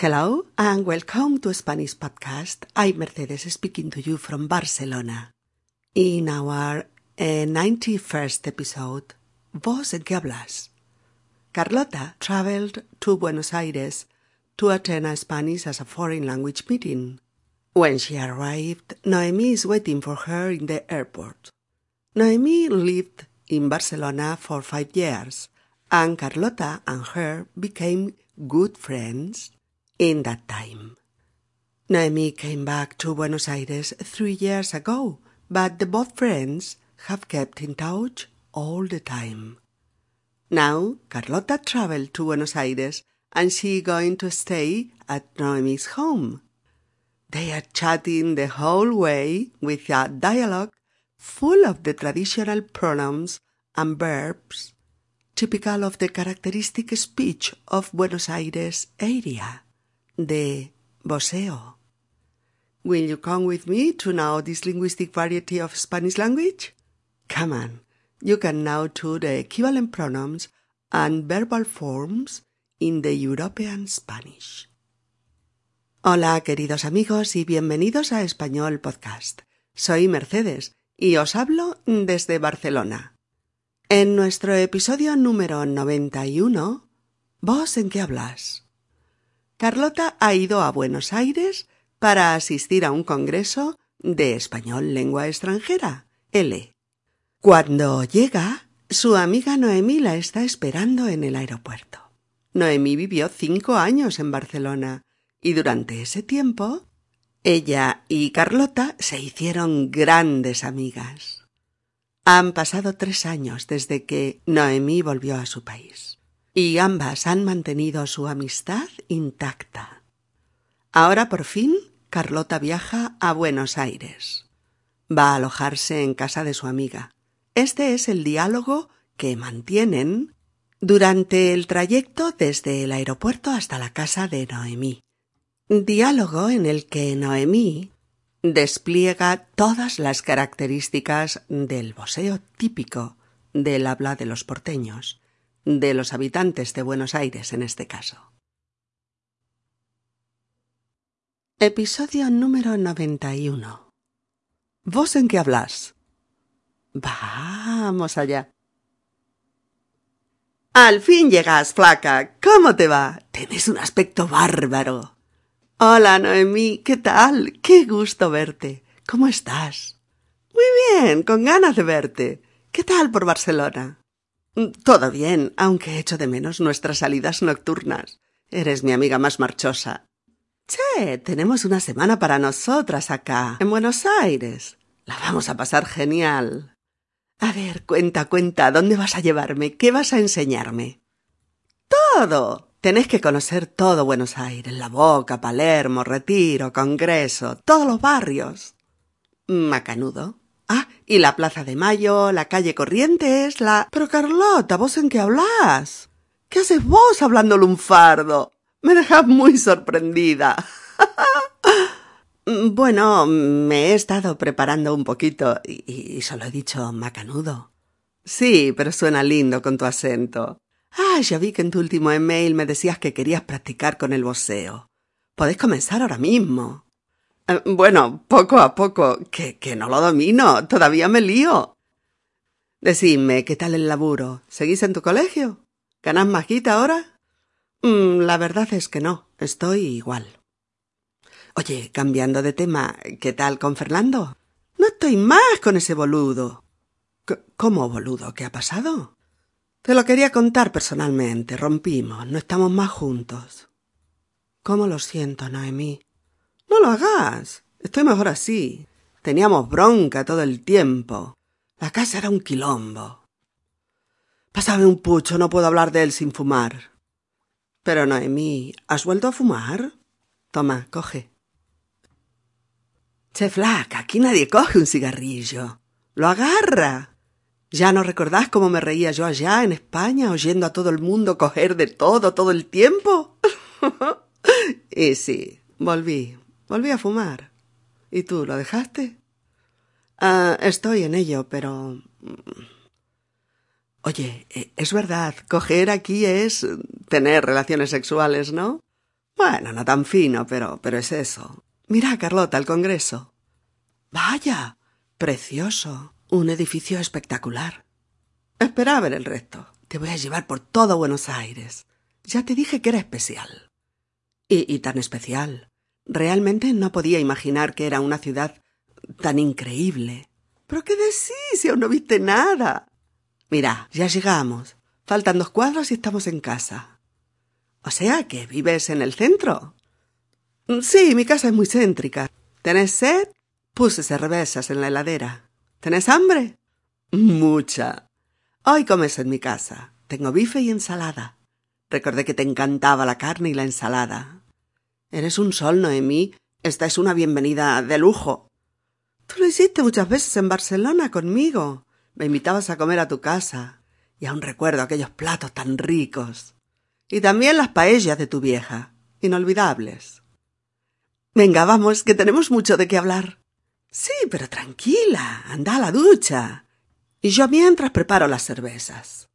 Hello and welcome to Spanish Podcast. I'm Mercedes speaking to you from Barcelona. In our uh, 91st episode, ¿Vos en qué hablas? Carlota traveled to Buenos Aires to attend a Spanish as a foreign language meeting. When she arrived, Noemi is waiting for her in the airport. Noemi lived in Barcelona for five years, and Carlota and her became good friends in that time. Naomi came back to Buenos Aires three years ago, but the both friends have kept in touch all the time. Now Carlota traveled to Buenos Aires and she going to stay at Noemi's home. They are chatting the whole way with a dialogue full of the traditional pronouns and verbs typical of the characteristic speech of Buenos Aires area de voseo. Will you come with me to know this linguistic variety of Spanish language? Come on, you can now do the equivalent pronouns and verbal forms in the European Spanish. Hola, queridos amigos, y bienvenidos a Español Podcast. Soy Mercedes y os hablo desde Barcelona. En nuestro episodio número 91, ¿Vos en qué hablas? Carlota ha ido a Buenos Aires para asistir a un congreso de español lengua extranjera, L. Cuando llega, su amiga Noemí la está esperando en el aeropuerto. Noemí vivió cinco años en Barcelona y durante ese tiempo ella y Carlota se hicieron grandes amigas. Han pasado tres años desde que Noemí volvió a su país y ambas han mantenido su amistad intacta. Ahora por fin Carlota viaja a Buenos Aires. Va a alojarse en casa de su amiga. Este es el diálogo que mantienen durante el trayecto desde el aeropuerto hasta la casa de Noemí. Diálogo en el que Noemí despliega todas las características del voseo típico del habla de los porteños de los habitantes de Buenos Aires en este caso. Episodio número 91. ¿Vos en qué hablas? Vamos allá. Al fin llegas, flaca. ¿Cómo te va? Tienes un aspecto bárbaro. Hola, Noemí. ¿Qué tal? Qué gusto verte. ¿Cómo estás? Muy bien, con ganas de verte. ¿Qué tal por Barcelona? Todo bien, aunque echo de menos nuestras salidas nocturnas. Eres mi amiga más marchosa. Che, tenemos una semana para nosotras acá, en Buenos Aires. La vamos a pasar genial. A ver, cuenta, cuenta, ¿dónde vas a llevarme? ¿Qué vas a enseñarme? Todo. Tenés que conocer todo Buenos Aires, La Boca, Palermo, Retiro, Congreso, todos los barrios. Macanudo. Ah, y la Plaza de Mayo, la calle Corrientes, la... Pero Carlota, ¿vos en qué hablas? ¿Qué haces vos hablando lunfardo? Me dejas muy sorprendida. bueno, me he estado preparando un poquito y, y, solo he dicho macanudo. Sí, pero suena lindo con tu acento. Ah, ya vi que en tu último email me decías que querías practicar con el voceo. Podés comenzar ahora mismo. Eh, bueno, poco a poco, que, que no lo domino, todavía me lío. Decidme, ¿qué tal el laburo? ¿Seguís en tu colegio? ¿Ganas más guita ahora? Mm, la verdad es que no, estoy igual. Oye, cambiando de tema, ¿qué tal con Fernando? No estoy más con ese boludo. ¿Cómo boludo? ¿Qué ha pasado? Te lo quería contar personalmente. Rompimos. No estamos más juntos. ¿Cómo lo siento, Noemí? No lo hagas. Estoy mejor así. Teníamos bronca todo el tiempo. La casa era un quilombo. Pásame un pucho, no puedo hablar de él sin fumar. Pero Noemí, ¿has vuelto a fumar? Toma, coge. Che flaca, aquí nadie coge un cigarrillo. Lo agarra. ¿Ya no recordás cómo me reía yo allá en España oyendo a todo el mundo coger de todo todo el tiempo? y sí, volví, Volví a fumar. ¿Y tú lo dejaste? Ah, estoy en ello, pero. Mm. Oye, eh, es verdad, coger aquí es tener relaciones sexuales, ¿no? Bueno, no tan fino, pero, pero es eso. Mira, Carlota, el Congreso. Vaya. Precioso. Un edificio espectacular. Espera a ver el resto. Te voy a llevar por todo Buenos Aires. Ya te dije que era especial. Y, y tan especial. Realmente no podía imaginar que era una ciudad tan increíble. ¿Pero qué decís si aún no viste nada? Mira, ya llegamos. Faltan dos cuadros y estamos en casa. O sea que vives en el centro. Sí, mi casa es muy céntrica. ¿Tenés sed? Puse cervezas en la heladera. ¿Tenés hambre? Mucha. Hoy comes en mi casa. Tengo bife y ensalada. Recordé que te encantaba la carne y la ensalada. Eres un sol, Noemí. Esta es una bienvenida de lujo. Tú lo hiciste muchas veces en Barcelona conmigo. Me invitabas a comer a tu casa. Y aún recuerdo aquellos platos tan ricos. Y también las paellas de tu vieja. Inolvidables. Venga, vamos, que tenemos mucho de qué hablar. Sí, pero tranquila. Anda a la ducha. Y yo mientras preparo las cervezas.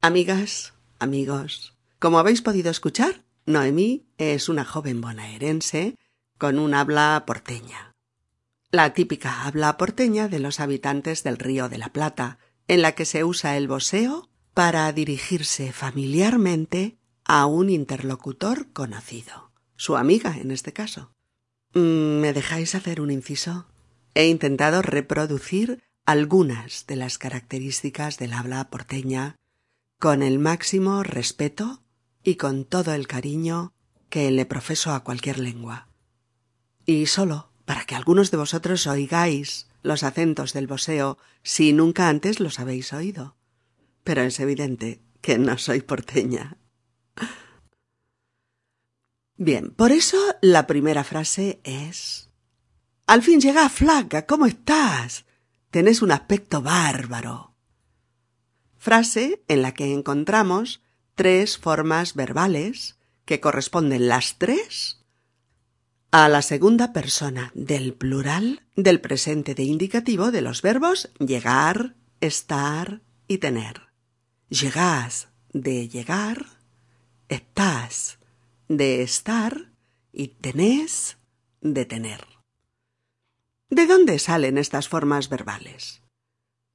Amigas, amigos, como habéis podido escuchar, Noemí es una joven bonaerense con un habla porteña. La típica habla porteña de los habitantes del Río de la Plata, en la que se usa el voseo para dirigirse familiarmente a un interlocutor conocido, su amiga en este caso. Mm, ¿Me dejáis hacer un inciso? He intentado reproducir algunas de las características del habla porteña con el máximo respeto y con todo el cariño que le profeso a cualquier lengua. Y solo para que algunos de vosotros oigáis los acentos del boseo si nunca antes los habéis oído. Pero es evidente que no soy porteña. Bien, por eso la primera frase es Al fin llega flaca, ¿cómo estás? Tenés un aspecto bárbaro. Frase en la que encontramos tres formas verbales que corresponden las tres a la segunda persona del plural del presente de indicativo de los verbos llegar, estar y tener. Llegás de llegar, estás de estar y tenés de tener. ¿De dónde salen estas formas verbales?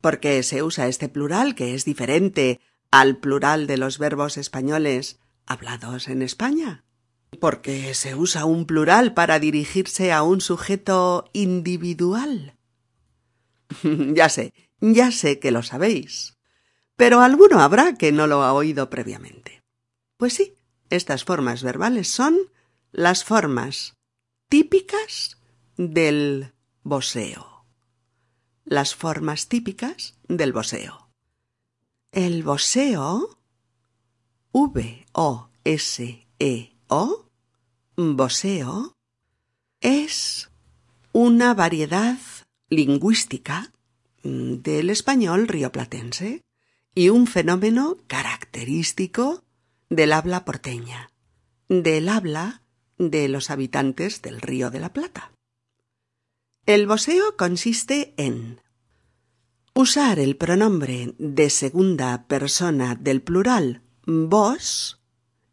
¿Por qué se usa este plural que es diferente al plural de los verbos españoles hablados en España? Porque se usa un plural para dirigirse a un sujeto individual. ya sé, ya sé que lo sabéis. Pero alguno habrá que no lo ha oído previamente. Pues sí, estas formas verbales son las formas típicas del voseo. Las formas típicas del voseo. El voseo, V-O-S-E-O, voseo, es una variedad lingüística del español rioplatense y un fenómeno característico del habla porteña, del habla de los habitantes del Río de la Plata. El voseo consiste en usar el pronombre de segunda persona del plural vos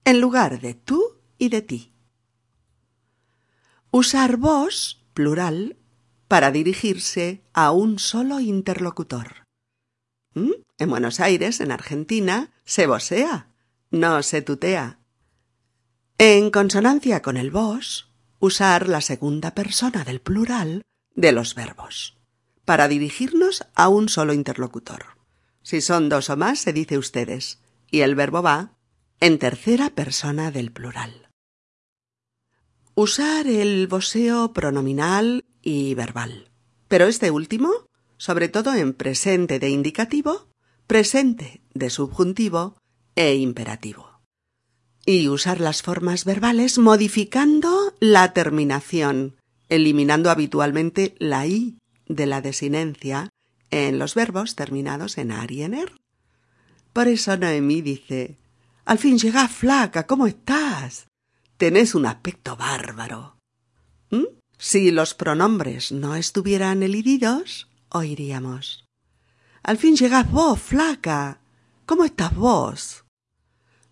en lugar de tú y de ti. Usar vos, plural, para dirigirse a un solo interlocutor. ¿Mm? En Buenos Aires, en Argentina, se vosea, no se tutea. En consonancia con el vos, usar la segunda persona del plural de los verbos para dirigirnos a un solo interlocutor. Si son dos o más, se dice ustedes, y el verbo va en tercera persona del plural. Usar el voseo pronominal y verbal, pero este último, sobre todo en presente de indicativo, presente de subjuntivo e imperativo. Y usar las formas verbales modificando la terminación, eliminando habitualmente la i de la desinencia en los verbos terminados en ar y en er. Por eso Noemí dice Al fin llega flaca, ¿cómo estás? Tenés un aspecto bárbaro. ¿Mm? Si los pronombres no estuvieran elididos, oiríamos Al fin llegás vos, flaca. ¿Cómo estás vos?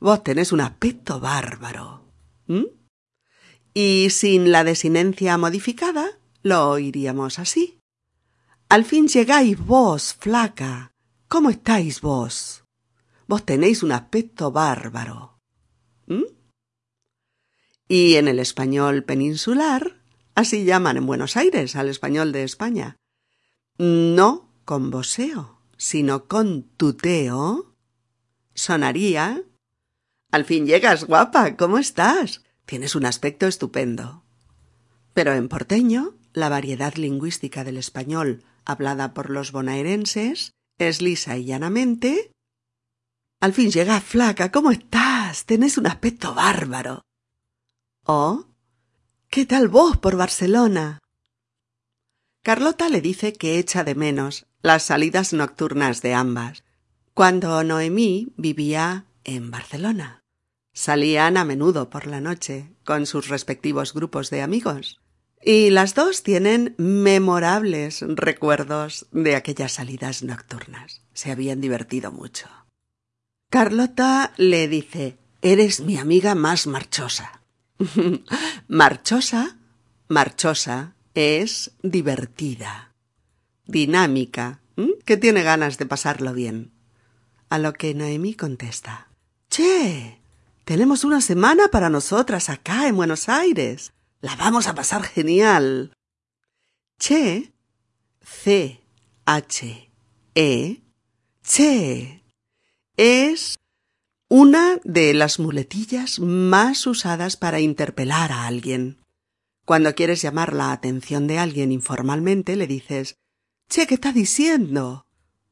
vos tenés un aspecto bárbaro. ¿Mm? Y sin la desinencia modificada, lo oiríamos así. Al fin llegáis vos, flaca. ¿Cómo estáis vos? Vos tenéis un aspecto bárbaro. ¿Mm? Y en el español peninsular, así llaman en Buenos Aires al español de España. No con voseo, sino con tuteo, sonaría Al fin llegas, guapa. ¿Cómo estás? Tienes un aspecto estupendo. Pero en porteño, la variedad lingüística del español hablada por los bonaerenses es lisa y llanamente Al fin llegas, flaca. ¿Cómo estás? Tenés un aspecto bárbaro. Oh. ¿Qué tal vos por Barcelona? Carlota le dice que echa de menos las salidas nocturnas de ambas, cuando Noemí vivía en Barcelona. Salían a menudo por la noche con sus respectivos grupos de amigos, y las dos tienen memorables recuerdos de aquellas salidas nocturnas. Se habían divertido mucho. Carlota le dice Eres mi amiga más marchosa. marchosa, marchosa es divertida, dinámica, que tiene ganas de pasarlo bien. A lo que Noemí contesta Che, tenemos una semana para nosotras acá en Buenos Aires. La vamos a pasar genial. Che, C, H, E, che, es una de las muletillas más usadas para interpelar a alguien. Cuando quieres llamar la atención de alguien informalmente, le dices Che, ¿qué está diciendo?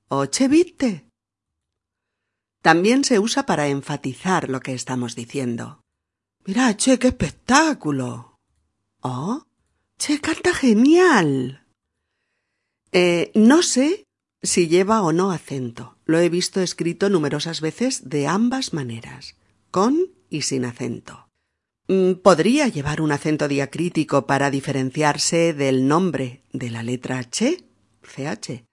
o Che, viste. También se usa para enfatizar lo que estamos diciendo. Mira, Che, qué espectáculo. Oh, Che, canta genial. Eh, no sé si lleva o no acento. Lo he visto escrito numerosas veces de ambas maneras, con y sin acento. Mm, podría llevar un acento diacrítico para diferenciarse del nombre de la letra Ch, CH.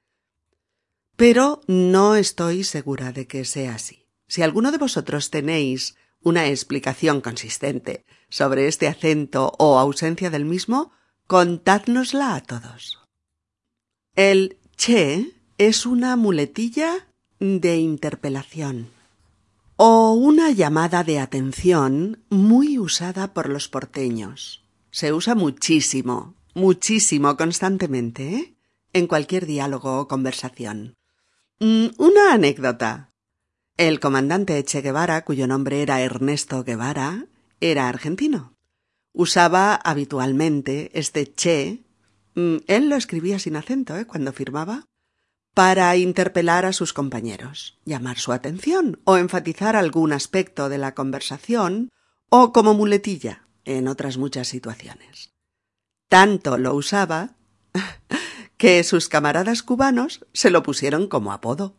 Pero no estoy segura de que sea así. Si alguno de vosotros tenéis una explicación consistente sobre este acento o ausencia del mismo, contádnosla a todos. El che es una muletilla de interpelación o una llamada de atención muy usada por los porteños. Se usa muchísimo, muchísimo constantemente, ¿eh? en cualquier diálogo o conversación. Mm, una anécdota. El comandante Che Guevara, cuyo nombre era Ernesto Guevara, era argentino. Usaba habitualmente este Che. Mm, él lo escribía sin acento, ¿eh? cuando firmaba para interpelar a sus compañeros, llamar su atención o enfatizar algún aspecto de la conversación o como muletilla en otras muchas situaciones. Tanto lo usaba que sus camaradas cubanos se lo pusieron como apodo,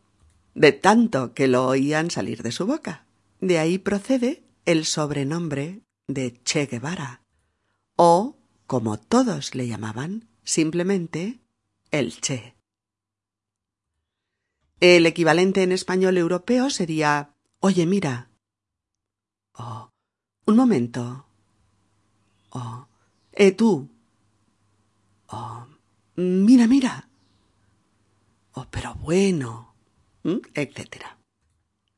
de tanto que lo oían salir de su boca. De ahí procede el sobrenombre de Che Guevara, o, como todos le llamaban, simplemente el Che. El equivalente en español europeo sería Oye, mira. Oh, un momento. Oh, eh, tú. Oh, mira, mira. Oh, pero bueno. ¿Mm? etcétera.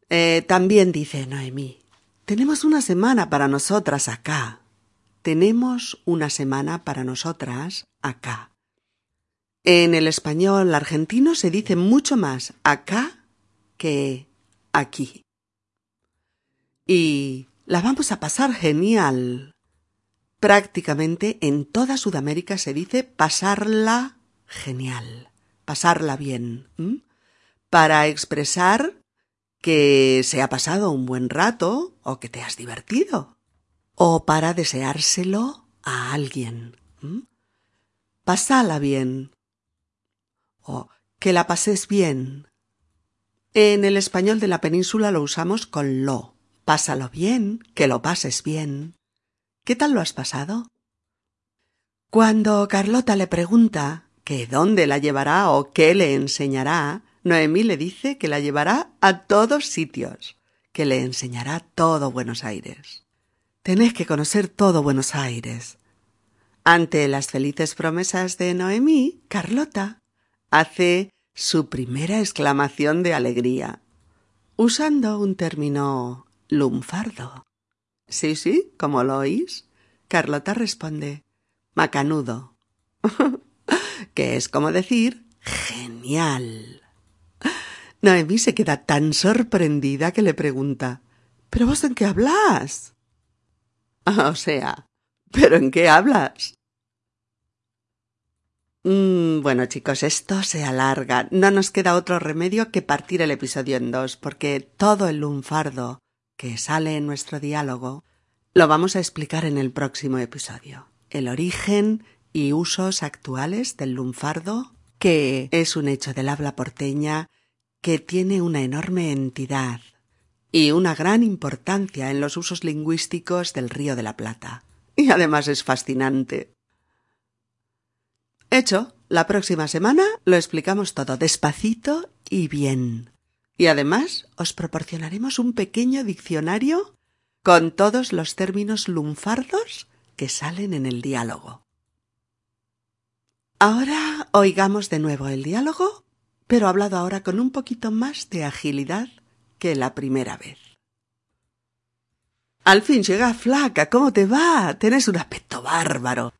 Eh, también dice Noemí, tenemos una semana para nosotras acá. Tenemos una semana para nosotras acá. En el español argentino se dice mucho más acá que aquí. Y la vamos a pasar genial. Prácticamente en toda Sudamérica se dice pasarla genial, pasarla bien, para expresar que se ha pasado un buen rato o que te has divertido, o para deseárselo a alguien. Pasala bien, o que la pases bien. En el español de la península lo usamos con lo. Pásalo bien, que lo pases bien. ¿Qué tal lo has pasado? Cuando Carlota le pregunta que dónde la llevará o qué le enseñará, Noemí le dice que la llevará a todos sitios, que le enseñará todo Buenos Aires. Tenés que conocer todo Buenos Aires. Ante las felices promesas de Noemí, Carlota hace su primera exclamación de alegría, usando un término lunfardo. Sí, sí, como lo oís. Carlota responde, macanudo, que es como decir genial. Noemí se queda tan sorprendida que le pregunta, ¿Pero vos en qué hablas? O sea, ¿pero en qué hablas? Mm, bueno, chicos, esto se alarga. No nos queda otro remedio que partir el episodio en dos, porque todo el lunfardo que sale en nuestro diálogo lo vamos a explicar en el próximo episodio. El origen y usos actuales del lunfardo, que es un hecho del habla porteña que tiene una enorme entidad y una gran importancia en los usos lingüísticos del Río de la Plata. Y además es fascinante. Hecho, la próxima semana lo explicamos todo despacito y bien. Y además os proporcionaremos un pequeño diccionario con todos los términos lunfardos que salen en el diálogo. Ahora oigamos de nuevo el diálogo, pero hablado ahora con un poquito más de agilidad que la primera vez. Al fin llega flaca, ¿cómo te va? Tienes un aspecto bárbaro.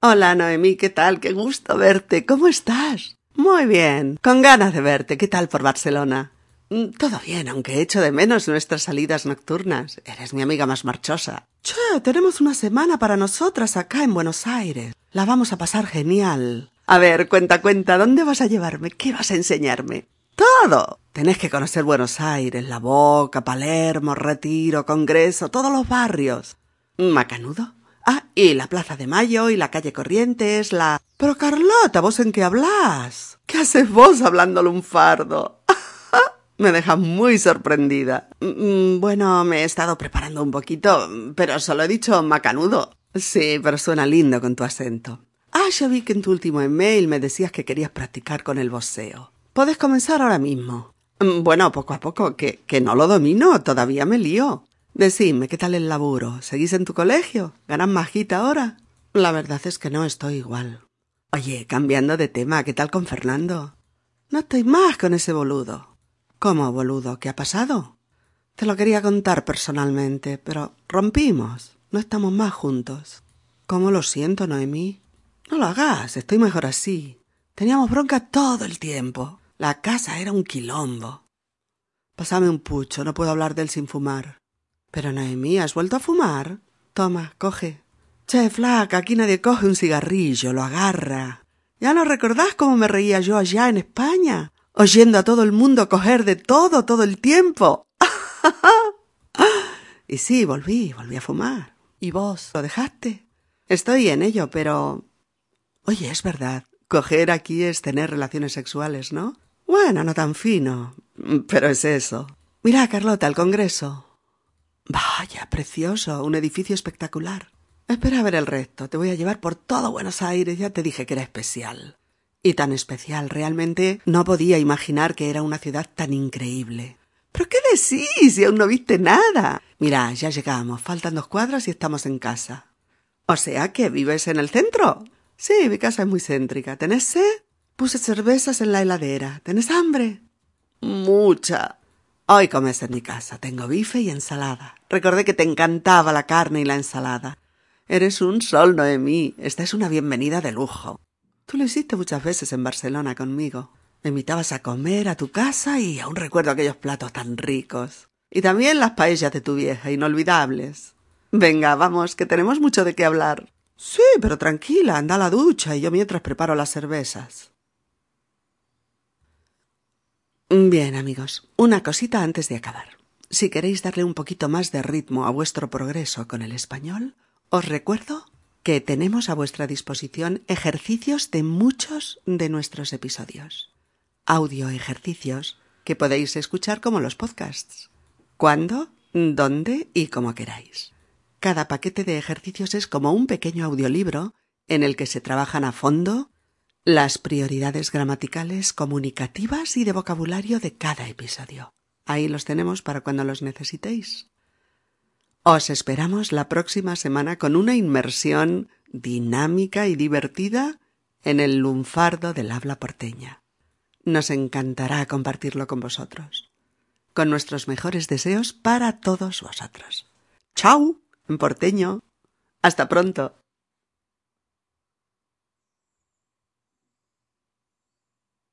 Hola, Noemí, ¿qué tal? Qué gusto verte. ¿Cómo estás? Muy bien. Con ganas de verte. ¿Qué tal por Barcelona? Mm, todo bien, aunque echo de menos nuestras salidas nocturnas. Eres mi amiga más marchosa. Che, tenemos una semana para nosotras acá en Buenos Aires. La vamos a pasar genial. A ver, cuenta, cuenta, ¿dónde vas a llevarme? ¿Qué vas a enseñarme? Todo. Tenés que conocer Buenos Aires, La Boca, Palermo, Retiro, Congreso, todos los barrios. ¿Macanudo? Ah, y la Plaza de Mayo y la calle Corrientes, la... Pero Carlota, ¿vos en qué hablas? ¿Qué haces vos hablando lunfardo? me deja muy sorprendida. Mm, bueno, me he estado preparando un poquito, pero solo he dicho macanudo. Sí, pero suena lindo con tu acento. Ah, ya vi que en tu último email me decías que querías practicar con el voceo. Podés comenzar ahora mismo. Mm, bueno, poco a poco, que, que no lo domino, todavía me lío. Decidme, ¿qué tal el laburo? ¿Seguís en tu colegio? ¿Ganas majita ahora? La verdad es que no estoy igual. Oye, cambiando de tema, ¿qué tal con Fernando? No estoy más con ese boludo. ¿Cómo, boludo? ¿Qué ha pasado? Te lo quería contar personalmente, pero rompimos. No estamos más juntos. ¿Cómo lo siento, Noemí? No lo hagas, estoy mejor así. Teníamos bronca todo el tiempo. La casa era un quilombo. Pásame un pucho, no puedo hablar de él sin fumar. Pero Noemí, ¿has vuelto a fumar? Toma, coge. Che, flaca, aquí nadie coge un cigarrillo, lo agarra. ¿Ya no recordás cómo me reía yo allá en España? Oyendo a todo el mundo coger de todo todo el tiempo. y sí, volví, volví a fumar. ¿Y vos? ¿Lo dejaste? Estoy en ello, pero... Oye, es verdad. Coger aquí es tener relaciones sexuales, ¿no? Bueno, no tan fino. Pero es eso. Mira, Carlota, el Congreso. Vaya, precioso, un edificio espectacular. Espera a ver el resto, te voy a llevar por todo Buenos Aires, ya te dije que era especial. Y tan especial, realmente no podía imaginar que era una ciudad tan increíble. ¿Pero qué decís si aún no viste nada? Mira, ya llegamos, faltan dos cuadras y estamos en casa. O sea que vives en el centro. Sí, mi casa es muy céntrica. ¿Tenés sed? Puse cervezas en la heladera. ¿Tenés hambre? Mucha. Hoy comes en mi casa. Tengo bife y ensalada. Recordé que te encantaba la carne y la ensalada. Eres un sol, Noemí. Esta es una bienvenida de lujo. Tú lo hiciste muchas veces en Barcelona conmigo. Me invitabas a comer a tu casa y aún recuerdo aquellos platos tan ricos. Y también las paellas de tu vieja, inolvidables. Venga, vamos, que tenemos mucho de qué hablar. Sí, pero tranquila, anda a la ducha y yo mientras preparo las cervezas. Bien, amigos, una cosita antes de acabar. Si queréis darle un poquito más de ritmo a vuestro progreso con el español, os recuerdo que tenemos a vuestra disposición ejercicios de muchos de nuestros episodios. Audio ejercicios que podéis escuchar como los podcasts. ¿Cuándo? ¿Dónde? y como queráis. Cada paquete de ejercicios es como un pequeño audiolibro en el que se trabajan a fondo las prioridades gramaticales, comunicativas y de vocabulario de cada episodio. Ahí los tenemos para cuando los necesitéis. Os esperamos la próxima semana con una inmersión dinámica y divertida en el lunfardo del habla porteña. Nos encantará compartirlo con vosotros. Con nuestros mejores deseos para todos vosotros. ¡Chao! Porteño. Hasta pronto.